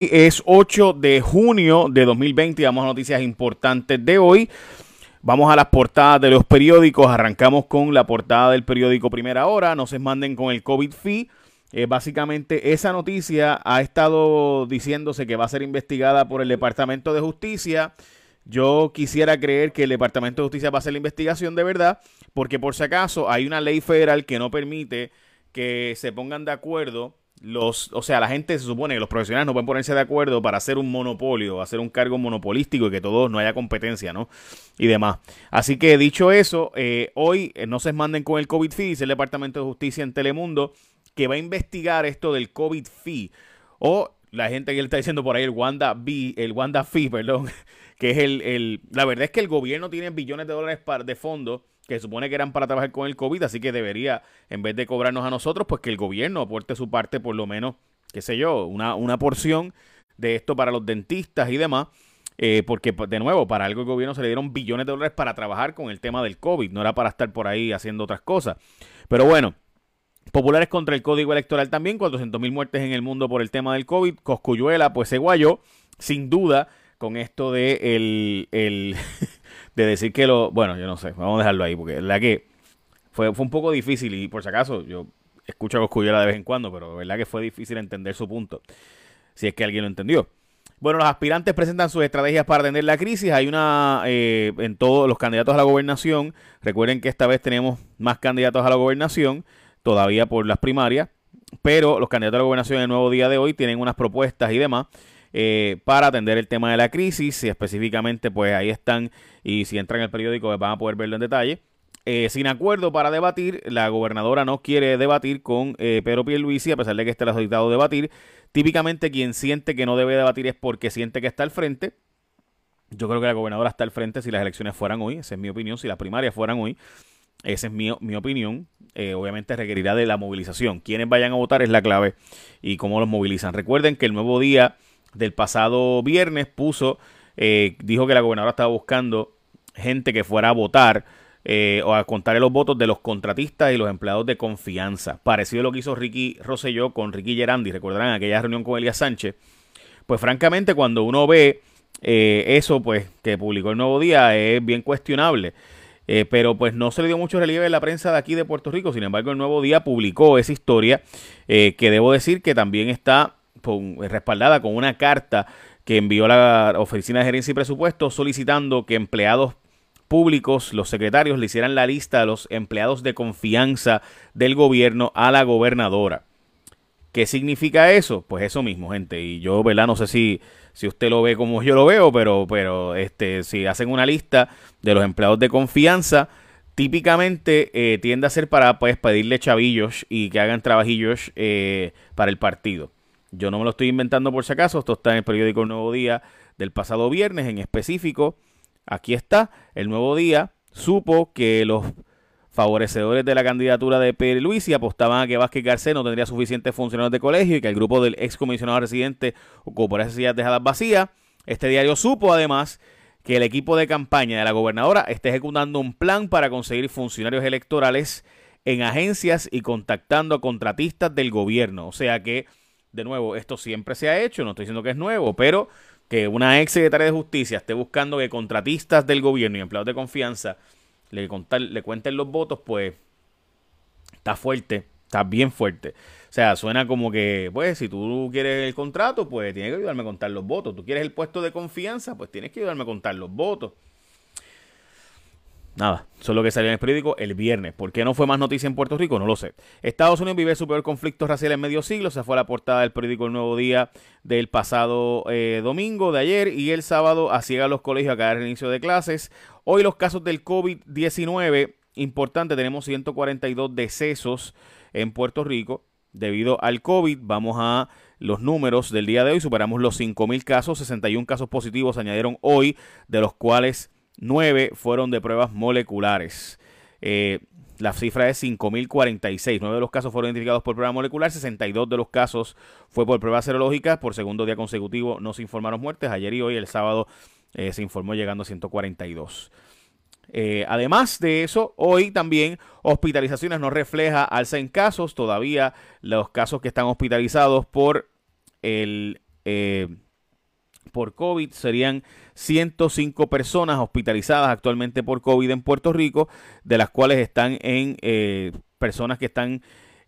Es 8 de junio de 2020 y vamos a noticias importantes de hoy. Vamos a las portadas de los periódicos. Arrancamos con la portada del periódico Primera Hora. No se manden con el COVID fee. Eh, básicamente esa noticia ha estado diciéndose que va a ser investigada por el Departamento de Justicia. Yo quisiera creer que el Departamento de Justicia va a hacer la investigación de verdad, porque por si acaso hay una ley federal que no permite que se pongan de acuerdo los, o sea, la gente se supone que los profesionales no pueden ponerse de acuerdo para hacer un monopolio, hacer un cargo monopolístico y que todos no haya competencia, ¿no? Y demás. Así que dicho eso, eh, hoy eh, no se manden con el COVID fee, dice el Departamento de Justicia en Telemundo, que va a investigar esto del COVID fee. O la gente que le está diciendo por ahí el Wanda B, el Wanda fee, perdón, que es el, el, la verdad es que el gobierno tiene billones de dólares de fondos que supone que eran para trabajar con el COVID, así que debería, en vez de cobrarnos a nosotros, pues que el gobierno aporte su parte, por lo menos, qué sé yo, una, una porción de esto para los dentistas y demás. Eh, porque, pues, de nuevo, para algo el gobierno se le dieron billones de dólares para trabajar con el tema del COVID, no era para estar por ahí haciendo otras cosas. Pero bueno, populares contra el código electoral también, 400 mil muertes en el mundo por el tema del COVID, Coscuyuela, pues se guayó, sin duda, con esto de el, el de decir que lo. Bueno, yo no sé, vamos a dejarlo ahí, porque la que fue, fue un poco difícil y por si acaso yo escucho a Coscuyuela de vez en cuando, pero verdad que fue difícil entender su punto, si es que alguien lo entendió. Bueno, los aspirantes presentan sus estrategias para atender la crisis. Hay una eh, en todos los candidatos a la gobernación. Recuerden que esta vez tenemos más candidatos a la gobernación, todavía por las primarias, pero los candidatos a la gobernación en el nuevo día de hoy tienen unas propuestas y demás. Eh, para atender el tema de la crisis. Y específicamente, pues ahí están, y si entran en el periódico pues, van a poder verlo en detalle. Eh, sin acuerdo para debatir, la gobernadora no quiere debatir con eh, Pedro Pierluisi, a pesar de que esté solicitado debatir. Típicamente quien siente que no debe debatir es porque siente que está al frente. Yo creo que la gobernadora está al frente si las elecciones fueran hoy, esa es mi opinión, si las primarias fueran hoy. Esa es mi, mi opinión. obviamente requerirá de la movilización. Quienes vayan a votar es la clave y cómo los movilizan. Recuerden que el nuevo día del pasado viernes puso, eh, dijo que la gobernadora estaba buscando gente que fuera a votar eh, o a contarle los votos de los contratistas y los empleados de confianza. Parecido a lo que hizo Ricky Rosselló con Ricky Gerandi, recordarán aquella reunión con Elías Sánchez. Pues francamente cuando uno ve eh, eso pues que publicó el Nuevo Día es bien cuestionable. pero pues no se le dio mucho relieve en la prensa de aquí de Puerto Rico. Sin embargo, el Nuevo Día publicó esa historia que debo decir que también está respaldada con una carta que envió la Oficina de Gerencia y Presupuesto solicitando que empleados públicos, los secretarios, le hicieran la lista de los empleados de confianza del gobierno a la gobernadora. ¿Qué significa eso? Pues eso mismo, gente. Y yo, ¿verdad? No sé si, si usted lo ve como yo lo veo, pero, pero este, si hacen una lista de los empleados de confianza, típicamente eh, tiende a ser para pues, pedirle chavillos y que hagan trabajillos eh, para el partido. Yo no me lo estoy inventando por si acaso, esto está en el periódico El Nuevo Día del pasado viernes en específico. Aquí está, el Nuevo Día supo que los favorecedores de la candidatura de Pérez Luis y apostaban a que Vázquez Garcés no tendría suficientes funcionarios de colegio y que el grupo del ex comisionado residente ocupó esas sillas dejadas vacías. Este diario supo además que el equipo de campaña de la gobernadora está ejecutando un plan para conseguir funcionarios electorales en agencias y contactando a contratistas del gobierno. O sea que de nuevo, esto siempre se ha hecho, no estoy diciendo que es nuevo, pero que una ex secretaria de justicia esté buscando que contratistas del gobierno y empleados de confianza le, le cuenten los votos, pues está fuerte, está bien fuerte. O sea, suena como que, pues, si tú quieres el contrato, pues tienes que ayudarme a contar los votos. Tú quieres el puesto de confianza, pues tienes que ayudarme a contar los votos. Nada, eso es lo que salió en el periódico el viernes. ¿Por qué no fue más noticia en Puerto Rico? No lo sé. Estados Unidos vive su peor conflicto racial en medio siglo. Se fue a la portada del periódico El Nuevo Día del pasado eh, domingo, de ayer, y el sábado a los colegios a el inicio de clases. Hoy los casos del COVID-19, importante, tenemos 142 decesos en Puerto Rico debido al COVID. Vamos a los números del día de hoy. Superamos los 5.000 casos, 61 casos positivos se añadieron hoy, de los cuales 9 fueron de pruebas moleculares. Eh, la cifra es 5.046. 9 de los casos fueron identificados por prueba molecular, 62 de los casos fue por pruebas serológicas. Por segundo día consecutivo no se informaron muertes. Ayer y hoy, el sábado, eh, se informó llegando a 142. Eh, además de eso, hoy también hospitalizaciones no refleja alza en casos. Todavía los casos que están hospitalizados por el eh, por COVID serían 105 personas hospitalizadas actualmente por COVID en Puerto Rico, de las cuales están en eh, personas que están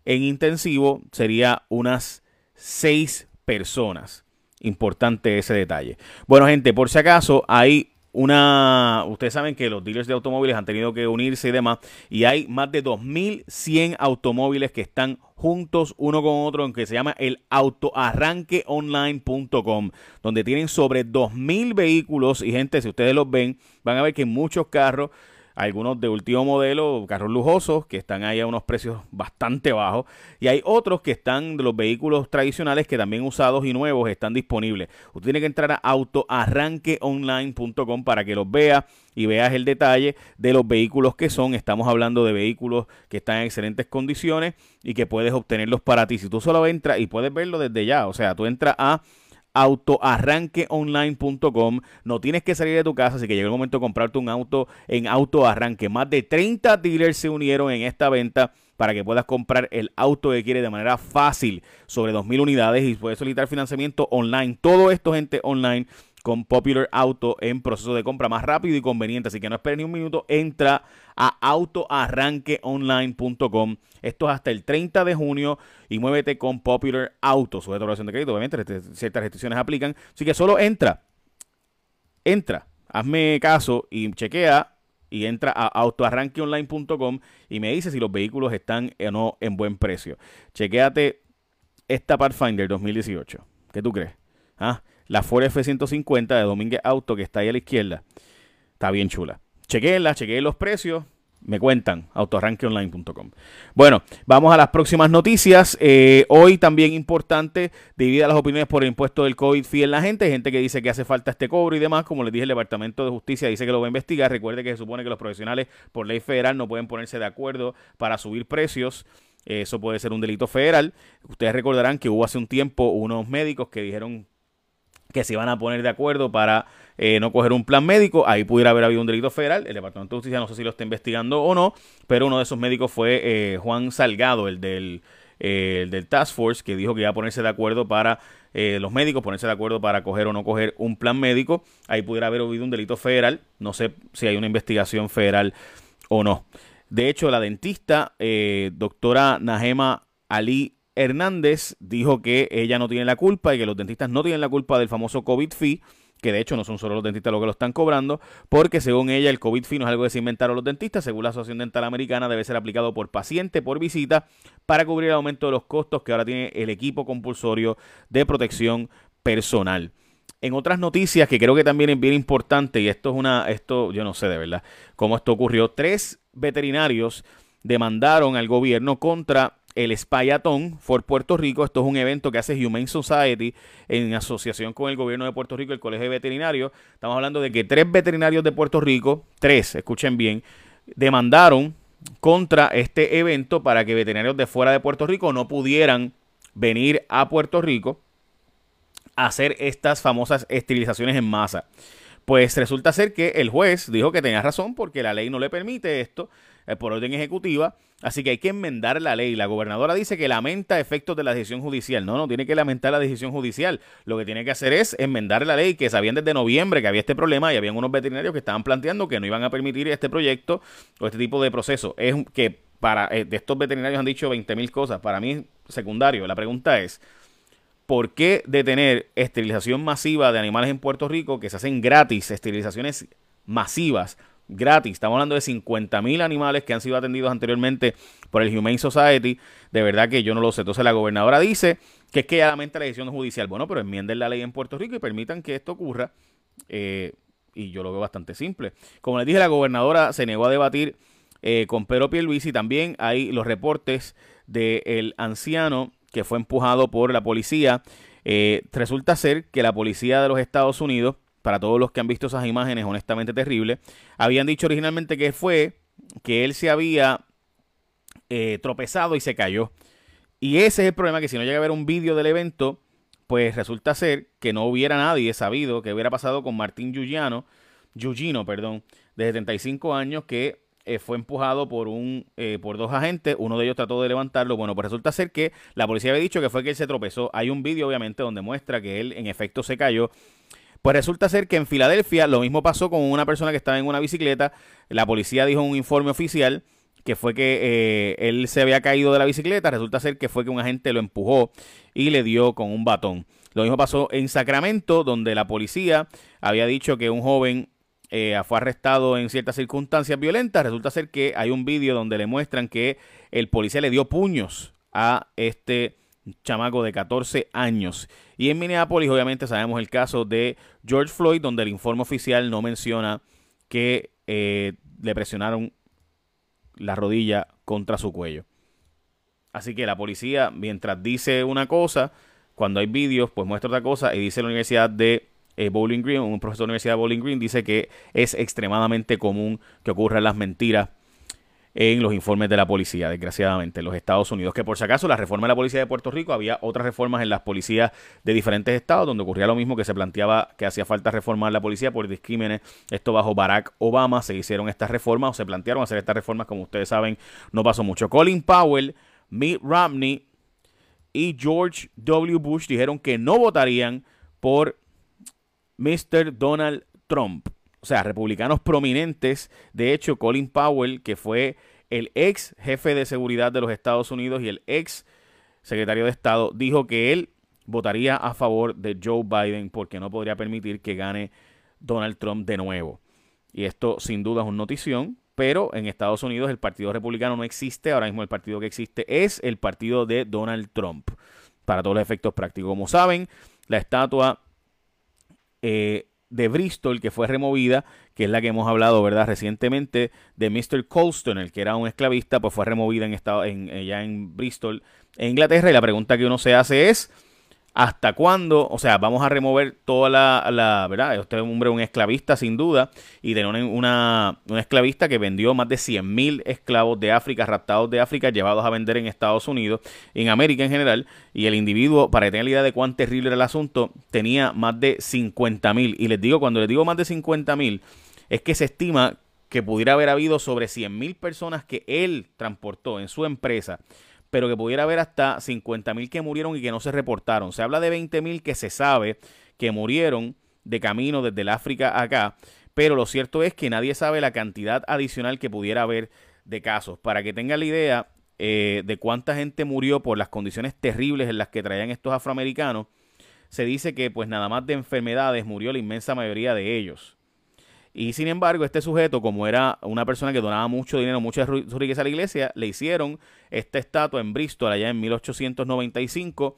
en intensivo, sería unas 6 personas. Importante ese detalle. Bueno, gente, por si acaso, hay una, ustedes saben que los dealers de automóviles han tenido que unirse y demás, y hay más de 2.100 automóviles que están juntos uno con otro, en que se llama el autoarranqueonline.com, donde tienen sobre 2.000 vehículos y gente, si ustedes los ven, van a ver que muchos carros algunos de último modelo, carros lujosos, que están ahí a unos precios bastante bajos, y hay otros que están de los vehículos tradicionales que también usados y nuevos están disponibles. Usted tiene que entrar a autoarranqueonline.com para que los vea y veas el detalle de los vehículos que son. Estamos hablando de vehículos que están en excelentes condiciones y que puedes obtenerlos para ti. Si tú solo entras y puedes verlo desde ya, o sea, tú entras a autoarranqueonline.com. No tienes que salir de tu casa, así que llegó el momento de comprarte un auto en autoarranque. Más de 30 dealers se unieron en esta venta para que puedas comprar el auto que quieres de manera fácil, sobre 2.000 unidades y puedes solicitar financiamiento online. Todo esto, gente, online con Popular Auto en proceso de compra más rápido y conveniente. Así que no esperes ni un minuto, entra a autoarranqueonline.com. Esto es hasta el 30 de junio y muévete con Popular Auto. Sujeto a evaluación de crédito, obviamente ciertas restricciones aplican. Así que solo entra, entra, hazme caso y chequea y entra a autoarranqueonline.com y me dice si los vehículos están o no en buen precio. Chequéate esta Pathfinder 2018. ¿Qué tú crees? ¿Ah? La Ford F-150 de Domínguez Auto, que está ahí a la izquierda. Está bien chula. Chequenla, chequeen los precios. Me cuentan, autoarranqueonline.com. Bueno, vamos a las próximas noticias. Eh, hoy también importante, divida las opiniones por el impuesto del COVID en la gente. Gente que dice que hace falta este cobro y demás. Como les dije, el Departamento de Justicia dice que lo va a investigar. Recuerde que se supone que los profesionales por ley federal no pueden ponerse de acuerdo para subir precios. Eso puede ser un delito federal. Ustedes recordarán que hubo hace un tiempo unos médicos que dijeron que se iban a poner de acuerdo para eh, no coger un plan médico. Ahí pudiera haber habido un delito federal. El Departamento de Justicia no sé si lo está investigando o no, pero uno de esos médicos fue eh, Juan Salgado, el del, eh, del Task Force, que dijo que iba a ponerse de acuerdo para los médicos, ponerse de acuerdo para coger o no coger un plan médico. Ahí pudiera haber habido un delito federal. No sé si hay una investigación federal o no. De hecho, la dentista, doctora Najema Ali Hernández dijo que ella no tiene la culpa y que los dentistas no tienen la culpa del famoso COVID fee, que de hecho no son solo los dentistas los que lo están cobrando, porque según ella el COVID fee no es algo que se inventaron los dentistas, según la Asociación Dental Americana debe ser aplicado por paciente por visita para cubrir el aumento de los costos que ahora tiene el equipo compulsorio de protección personal. En otras noticias que creo que también es bien importante, y esto es una, esto yo no sé de verdad cómo esto ocurrió, tres veterinarios demandaron al gobierno contra el Spayatón for Puerto Rico. Esto es un evento que hace Humane Society en asociación con el gobierno de Puerto Rico el Colegio de Veterinarios. Estamos hablando de que tres veterinarios de Puerto Rico, tres, escuchen bien, demandaron contra este evento para que veterinarios de fuera de Puerto Rico no pudieran venir a Puerto Rico a hacer estas famosas esterilizaciones en masa. Pues resulta ser que el juez dijo que tenía razón porque la ley no le permite esto por orden ejecutiva, así que hay que enmendar la ley. La gobernadora dice que lamenta efectos de la decisión judicial. No, no tiene que lamentar la decisión judicial. Lo que tiene que hacer es enmendar la ley, que sabían desde noviembre que había este problema y habían unos veterinarios que estaban planteando que no iban a permitir este proyecto o este tipo de proceso. Es que para eh, de estos veterinarios han dicho 20 mil cosas. Para mí, secundario. La pregunta es, ¿por qué detener esterilización masiva de animales en Puerto Rico que se hacen gratis, esterilizaciones masivas? Gratis. Estamos hablando de 50 mil animales que han sido atendidos anteriormente por el Humane Society. De verdad que yo no lo sé. Entonces la gobernadora dice que es que ya lamenta la decisión judicial. Bueno, pero enmienden la ley en Puerto Rico y permitan que esto ocurra. Eh, y yo lo veo bastante simple. Como les dije, la gobernadora se negó a debatir eh, con Pedro Pierluisi. También hay los reportes del anciano que fue empujado por la policía. Eh, resulta ser que la policía de los Estados Unidos para todos los que han visto esas imágenes, honestamente terribles. Habían dicho originalmente que fue que él se había eh, tropezado y se cayó. Y ese es el problema, que si no llega a ver un vídeo del evento, pues resulta ser que no hubiera nadie sabido que hubiera pasado con Martín Yuyano, Yuyino, perdón, de 75 años, que eh, fue empujado por un eh, por dos agentes, uno de ellos trató de levantarlo. Bueno, pues resulta ser que la policía había dicho que fue que él se tropezó. Hay un vídeo, obviamente, donde muestra que él en efecto se cayó. Pues resulta ser que en Filadelfia lo mismo pasó con una persona que estaba en una bicicleta. La policía dijo en un informe oficial que fue que eh, él se había caído de la bicicleta. Resulta ser que fue que un agente lo empujó y le dio con un batón. Lo mismo pasó en Sacramento, donde la policía había dicho que un joven eh, fue arrestado en ciertas circunstancias violentas. Resulta ser que hay un vídeo donde le muestran que el policía le dio puños a este chamaco de 14 años. Y en Minneapolis obviamente sabemos el caso de George Floyd, donde el informe oficial no menciona que eh, le presionaron la rodilla contra su cuello. Así que la policía, mientras dice una cosa, cuando hay vídeos, pues muestra otra cosa y dice la Universidad de eh, Bowling Green, un profesor de la Universidad de Bowling Green, dice que es extremadamente común que ocurran las mentiras en los informes de la policía, desgraciadamente, en los Estados Unidos. Que por si acaso, la reforma de la policía de Puerto Rico, había otras reformas en las policías de diferentes estados, donde ocurría lo mismo, que se planteaba que hacía falta reformar la policía por discrímenes. Esto bajo Barack Obama se hicieron estas reformas, o se plantearon hacer estas reformas, como ustedes saben, no pasó mucho. Colin Powell, Mitt Romney y George W. Bush dijeron que no votarían por Mr. Donald Trump. O sea, republicanos prominentes. De hecho, Colin Powell, que fue el ex jefe de seguridad de los Estados Unidos y el ex secretario de Estado, dijo que él votaría a favor de Joe Biden porque no podría permitir que gane Donald Trump de nuevo. Y esto sin duda es una notición, pero en Estados Unidos el Partido Republicano no existe, ahora mismo el partido que existe es el partido de Donald Trump, para todos los efectos prácticos. Como saben, la estatua eh, de Bristol que fue removida, que es la que hemos hablado, ¿verdad? Recientemente de Mr. Colston, el que era un esclavista, pues fue removida en, estado, en, ya en Bristol, en Inglaterra. Y la pregunta que uno se hace es, hasta cuándo, o sea, vamos a remover toda la, la ¿verdad? Usted es un hombre, un esclavista sin duda, y de una, una, esclavista que vendió más de 100.000 esclavos de África, raptados de África, llevados a vender en Estados Unidos, en América en general, y el individuo, para tengan la idea de cuán terrible era el asunto, tenía más de 50.000, y les digo, cuando les digo más de 50.000, es que se estima que pudiera haber habido sobre 100.000 personas que él transportó en su empresa pero que pudiera haber hasta 50 mil que murieron y que no se reportaron. Se habla de 20 mil que se sabe que murieron de camino desde el África acá, pero lo cierto es que nadie sabe la cantidad adicional que pudiera haber de casos. Para que tengan la idea eh, de cuánta gente murió por las condiciones terribles en las que traían estos afroamericanos, se dice que pues nada más de enfermedades murió la inmensa mayoría de ellos. Y sin embargo, este sujeto, como era una persona que donaba mucho dinero, mucha riqueza a la iglesia, le hicieron esta estatua en Bristol allá en 1895.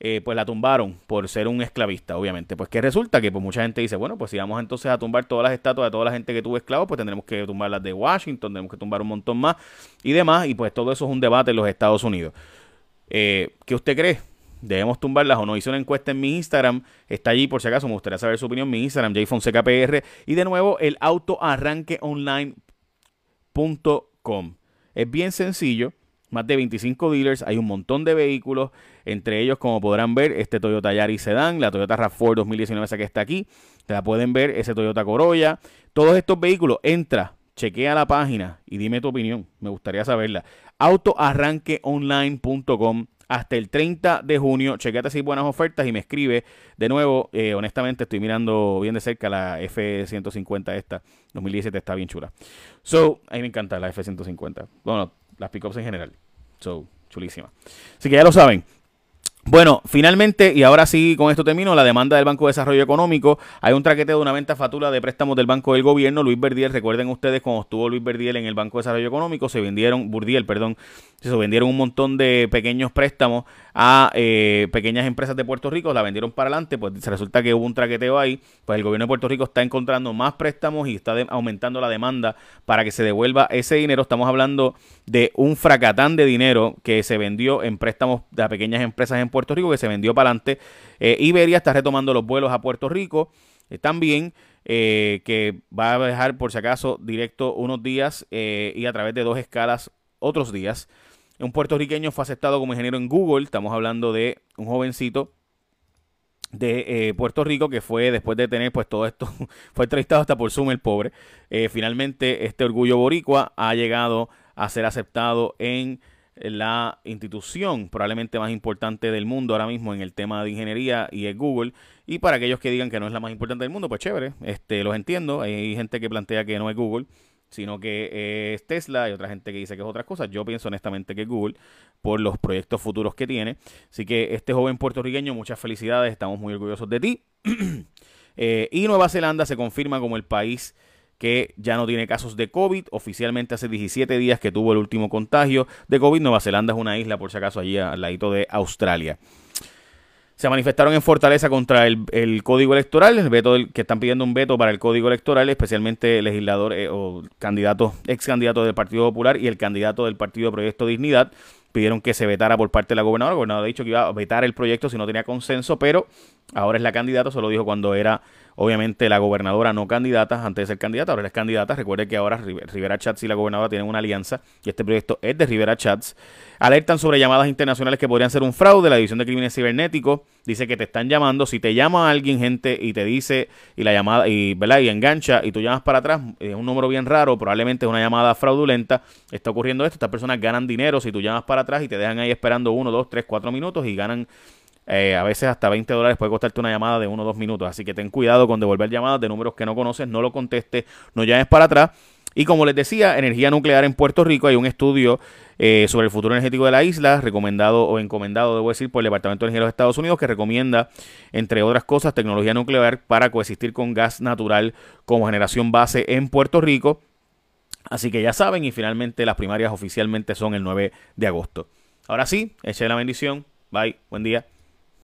Eh, pues la tumbaron por ser un esclavista, obviamente. Pues que resulta que pues mucha gente dice, bueno, pues si vamos entonces a tumbar todas las estatuas de toda la gente que tuvo esclavos, pues tendremos que tumbar las de Washington, tenemos que tumbar un montón más y demás. Y pues todo eso es un debate en los Estados Unidos. Eh, ¿Qué usted cree? Debemos tumbarlas o no. Hice una encuesta en mi Instagram, está allí por si acaso, me gustaría saber su opinión, mi Instagram, jfonsecapr, y de nuevo el autoarranqueonline.com. Es bien sencillo, más de 25 dealers, hay un montón de vehículos, entre ellos como podrán ver este Toyota Yaris Sedan, la Toyota RAV4 2019 esa que está aquí, te la pueden ver, ese Toyota Corolla, todos estos vehículos, entra, chequea la página y dime tu opinión, me gustaría saberla. autoarranqueonline.com hasta el 30 de junio. Chequete si hay buenas ofertas y me escribe. De nuevo, eh, honestamente, estoy mirando bien de cerca la F-150 esta. 2017 está bien chula. So, a mí me encanta la F-150. Bueno, las pickups en general. So, chulísima. Así que ya lo saben. Bueno, finalmente, y ahora sí con esto termino, la demanda del Banco de Desarrollo Económico. Hay un traqueteo de una venta fatura de préstamos del Banco del Gobierno. Luis Verdiel, recuerden ustedes cuando estuvo Luis Verdiel en el Banco de Desarrollo Económico, se vendieron, Burdiel, perdón, se vendieron un montón de pequeños préstamos a eh, pequeñas empresas de Puerto Rico, la vendieron para adelante, pues resulta que hubo un traqueteo ahí, pues el gobierno de Puerto Rico está encontrando más préstamos y está aumentando la demanda para que se devuelva ese dinero. Estamos hablando de un fracatán de dinero que se vendió en préstamos de pequeñas empresas en Puerto Rico, que se vendió para adelante. Eh, Iberia está retomando los vuelos a Puerto Rico. Eh, también que va a dejar por si acaso directo unos días y a través de dos escalas otros días. Un puertorriqueño fue aceptado como ingeniero en Google. Estamos hablando de un jovencito de eh, Puerto Rico, que fue después de tener pues todo esto, fue entrevistado hasta por Zoom el pobre. Eh, finalmente este orgullo boricua ha llegado a ser aceptado en la institución probablemente más importante del mundo ahora mismo en el tema de ingeniería y es Google. Y para aquellos que digan que no es la más importante del mundo, pues chévere, este, los entiendo. Hay gente que plantea que no es Google, sino que es Tesla. Hay otra gente que dice que es otras cosas. Yo pienso honestamente que es Google por los proyectos futuros que tiene. Así que este joven puertorriqueño, muchas felicidades, estamos muy orgullosos de ti. Eh, y Nueva Zelanda se confirma como el país que ya no tiene casos de COVID. Oficialmente hace 17 días que tuvo el último contagio de COVID. Nueva Zelanda es una isla, por si acaso, allí al ladito de Australia. Se manifestaron en Fortaleza contra el, código electoral, el veto que están pidiendo un veto para el código electoral, especialmente legisladores eh, o candidatos, ex candidatos del Partido Popular y el candidato del Partido Proyecto Dignidad pidieron que se vetara por parte de la gobernadora. La gobernadora ha dicho que iba a vetar el proyecto si no tenía consenso, pero ahora es la candidata, se lo dijo cuando era obviamente la gobernadora no candidata, antes de ser candidata, ahora es candidata. Recuerde que ahora Rivera Chats y la gobernadora tienen una alianza y este proyecto es de Rivera Chats. Alertan sobre llamadas internacionales que podrían ser un fraude. La División de Crímenes Cibernéticos dice que te están llamando. Si te llama alguien, gente, y te dice, y la llamada, y, ¿verdad? y engancha, y tú llamas para atrás, es un número bien raro, probablemente es una llamada fraudulenta. Está ocurriendo esto. Estas personas ganan dinero si tú llamas para atrás y te dejan ahí esperando uno, dos, tres, cuatro minutos y ganan eh, a veces hasta 20 dólares puede costarte una llamada de uno o dos minutos. Así que ten cuidado con devolver llamadas de números que no conoces, no lo contestes, no llames para atrás. Y como les decía, energía nuclear en Puerto Rico, hay un estudio eh, sobre el futuro energético de la isla, recomendado o encomendado, debo decir, por el Departamento de Energía de los Estados Unidos, que recomienda, entre otras cosas, tecnología nuclear para coexistir con gas natural como generación base en Puerto Rico. Así que ya saben, y finalmente las primarias oficialmente son el 9 de agosto. Ahora sí, eche la bendición. Bye, buen día.